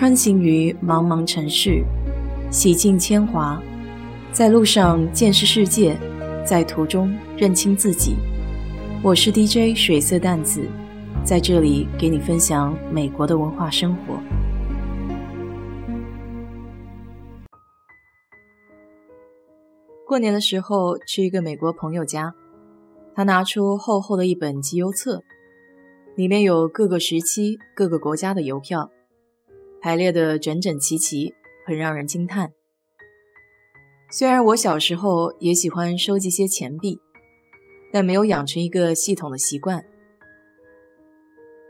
穿行于茫茫城市，洗尽铅华，在路上见识世界，在途中认清自己。我是 DJ 水色淡子，在这里给你分享美国的文化生活。过年的时候去一个美国朋友家，他拿出厚厚的一本集邮册，里面有各个时期、各个国家的邮票。排列的整整齐齐，很让人惊叹。虽然我小时候也喜欢收集些钱币，但没有养成一个系统的习惯。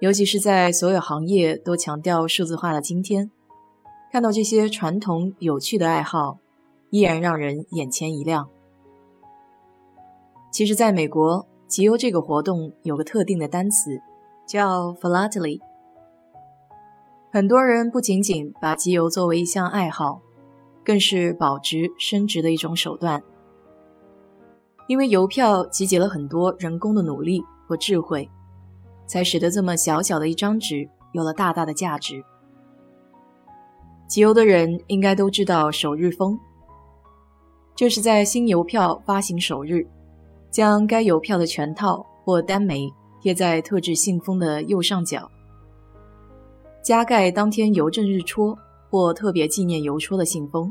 尤其是在所有行业都强调数字化的今天，看到这些传统有趣的爱好，依然让人眼前一亮。其实，在美国，集邮这个活动有个特定的单词，叫 philately。很多人不仅仅把集邮作为一项爱好，更是保值升值的一种手段。因为邮票集结了很多人工的努力和智慧，才使得这么小小的一张纸有了大大的价值。集邮的人应该都知道首日封，就是在新邮票发行首日，将该邮票的全套或单枚贴在特制信封的右上角。加盖当天邮政日戳或特别纪念邮戳的信封。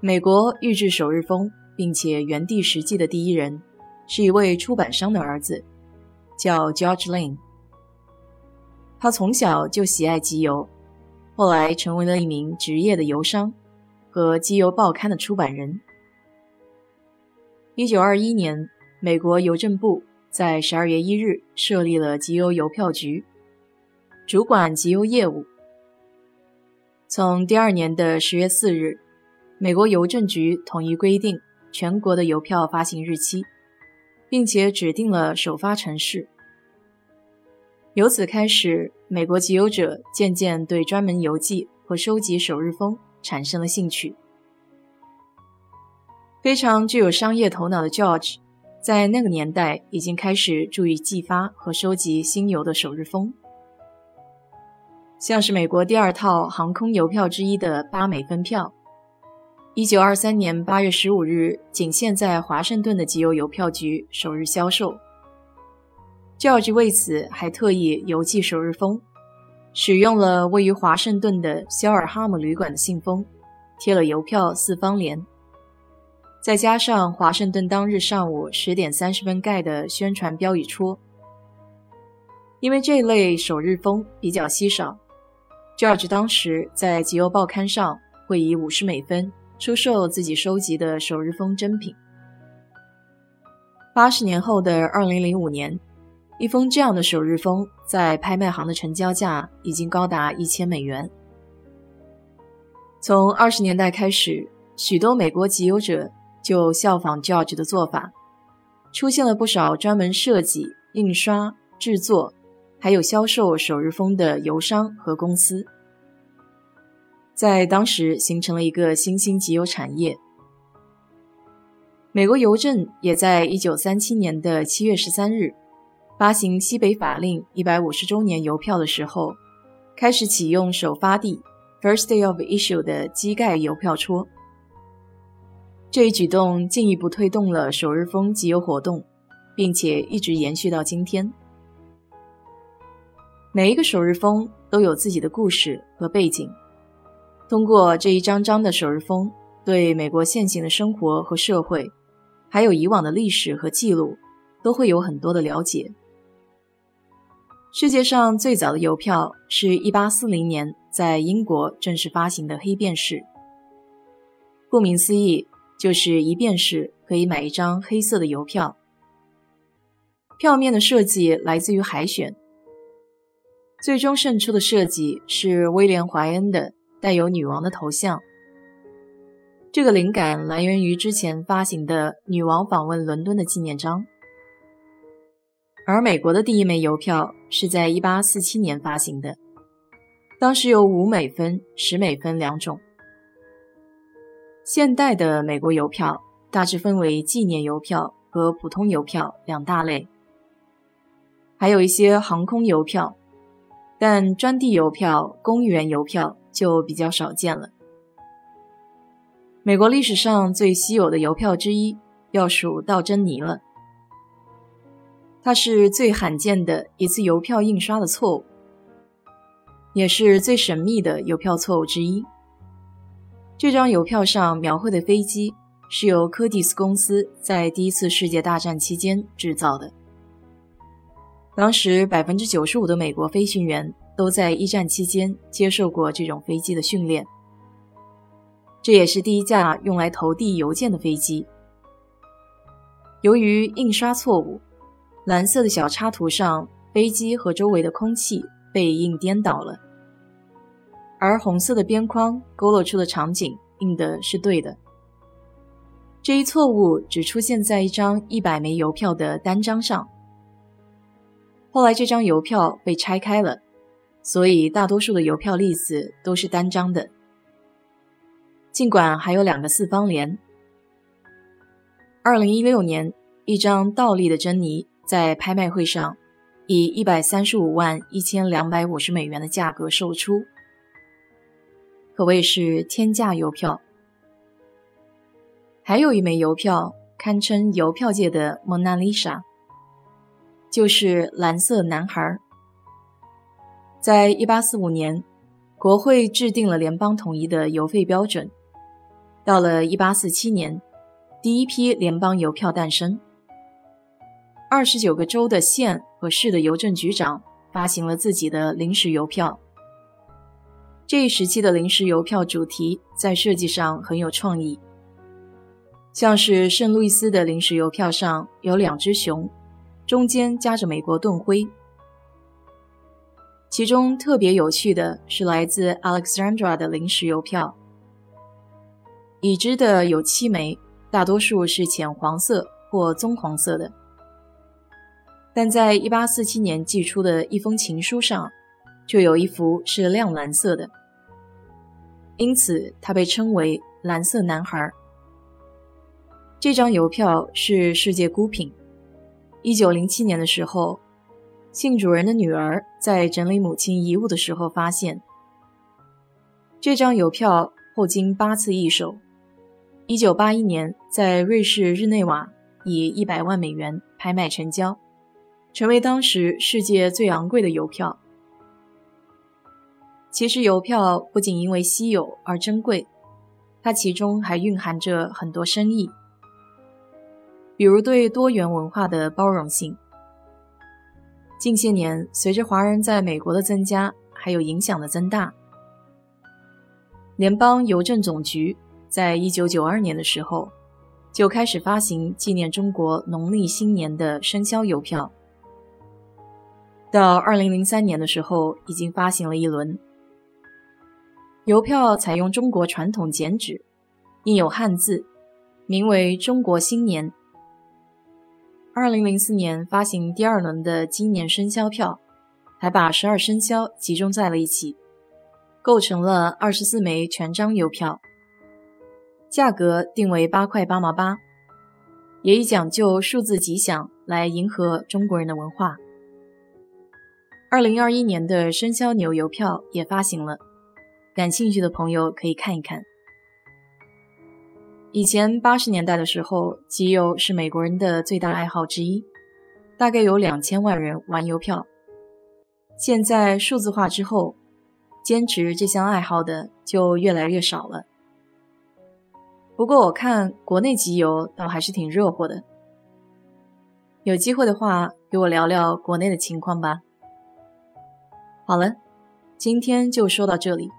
美国预制首日封并且原地实际的第一人，是一位出版商的儿子，叫 George Lane。他从小就喜爱集邮，后来成为了一名职业的邮商和集邮报刊的出版人。一九二一年，美国邮政部在十二月一日设立了集邮邮票局。主管集邮业务。从第二年的十月四日，美国邮政局统一规定全国的邮票发行日期，并且指定了首发城市。由此开始，美国集邮者渐渐对专门邮寄和收集首日封产生了兴趣。非常具有商业头脑的 George，在那个年代已经开始注意寄发和收集新邮的首日封。像是美国第二套航空邮票之一的八美分票，一九二三年八月十五日仅限在华盛顿的集邮邮票局首日销售。George 为此还特意邮寄首日封，使用了位于华盛顿的肖尔哈姆旅馆的信封，贴了邮票四方联，再加上华盛顿当日上午十点三十分盖的宣传标语戳。因为这类首日封比较稀少。George 当时在集邮报刊上会以五十美分出售自己收集的首日封珍品。八十年后的二零零五年，一封这样的首日封在拍卖行的成交价已经高达一千美元。从二十年代开始，许多美国集邮者就效仿 George 的做法，出现了不少专门设计、印刷、制作。还有销售首日封的邮商和公司，在当时形成了一个新兴集邮产业。美国邮政也在一九三七年的七月十三日发行西北法令一百五十周年邮票的时候，开始启用首发地 （First Day of Issue） 的机盖邮票戳。这一举动进一步推动了首日封集邮活动，并且一直延续到今天。每一个首日封都有自己的故事和背景。通过这一张张的首日封，对美国现行的生活和社会，还有以往的历史和记录，都会有很多的了解。世界上最早的邮票是一八四零年在英国正式发行的黑便士。顾名思义，就是一便士可以买一张黑色的邮票。票面的设计来自于海选。最终胜出的设计是威廉·怀恩的带有女王的头像。这个灵感来源于之前发行的女王访问伦敦的纪念章。而美国的第一枚邮票是在1847年发行的，当时有五美分、十美分两种。现代的美国邮票大致分为纪念邮票和普通邮票两大类，还有一些航空邮票。但专递邮票、公园邮票就比较少见了。美国历史上最稀有的邮票之一，要数道珍妮了。它是最罕见的一次邮票印刷的错误，也是最神秘的邮票错误之一。这张邮票上描绘的飞机是由柯蒂斯公司在第一次世界大战期间制造的。当时，百分之九十五的美国飞行员都在一战期间接受过这种飞机的训练。这也是第一架用来投递邮件的飞机。由于印刷错误，蓝色的小插图上飞机和周围的空气被印颠倒了，而红色的边框勾勒出的场景印的是对的。这一错误只出现在一张一百枚邮票的单张上。后来这张邮票被拆开了，所以大多数的邮票例子都是单张的。尽管还有两个四方联。二零一六年，一张倒立的珍妮在拍卖会上以一百三十五万一千两百五十美元的价格售出，可谓是天价邮票。还有一枚邮票堪称邮票界的蒙娜丽莎，就是蓝色男孩。在一八四五年，国会制定了联邦统一的邮费标准。到了一八四七年，第一批联邦邮票诞生。二十九个州的县和市的邮政局长发行了自己的临时邮票。这一时期的临时邮票主题在设计上很有创意，像是圣路易斯的临时邮票上有两只熊，中间夹着美国盾徽。其中特别有趣的是来自 Alexandra 的临时邮票。已知的有七枚，大多数是浅黄色或棕黄色的，但在1847年寄出的一封情书上，就有一幅是亮蓝色的，因此它被称为“蓝色男孩”。这张邮票是世界孤品。1907年的时候，信主人的女儿在整理母亲遗物的时候发现，这张邮票后经八次易手。一九八一年，在瑞士日内瓦以一百万美元拍卖成交，成为当时世界最昂贵的邮票。其实，邮票不仅因为稀有而珍贵，它其中还蕴含着很多深意，比如对多元文化的包容性。近些年，随着华人在美国的增加，还有影响的增大，联邦邮政总局。在一九九二年的时候，就开始发行纪念中国农历新年的生肖邮票。到二零零三年的时候，已经发行了一轮邮票，采用中国传统剪纸，印有汉字，名为“中国新年”。二零零四年发行第二轮的今年生肖票，还把十二生肖集中在了一起，构成了二十四枚全张邮票。价格定为八块八毛八，也以讲究数字吉祥来迎合中国人的文化。二零二一年的生肖牛邮票也发行了，感兴趣的朋友可以看一看。以前八十年代的时候，集邮是美国人的最大爱好之一，大概有两千万人玩邮票。现在数字化之后，坚持这项爱好的就越来越少了。不过我看国内集邮倒还是挺热火的，有机会的话给我聊聊国内的情况吧。好了，今天就说到这里。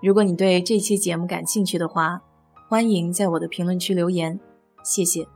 如果你对这期节目感兴趣的话，欢迎在我的评论区留言，谢谢。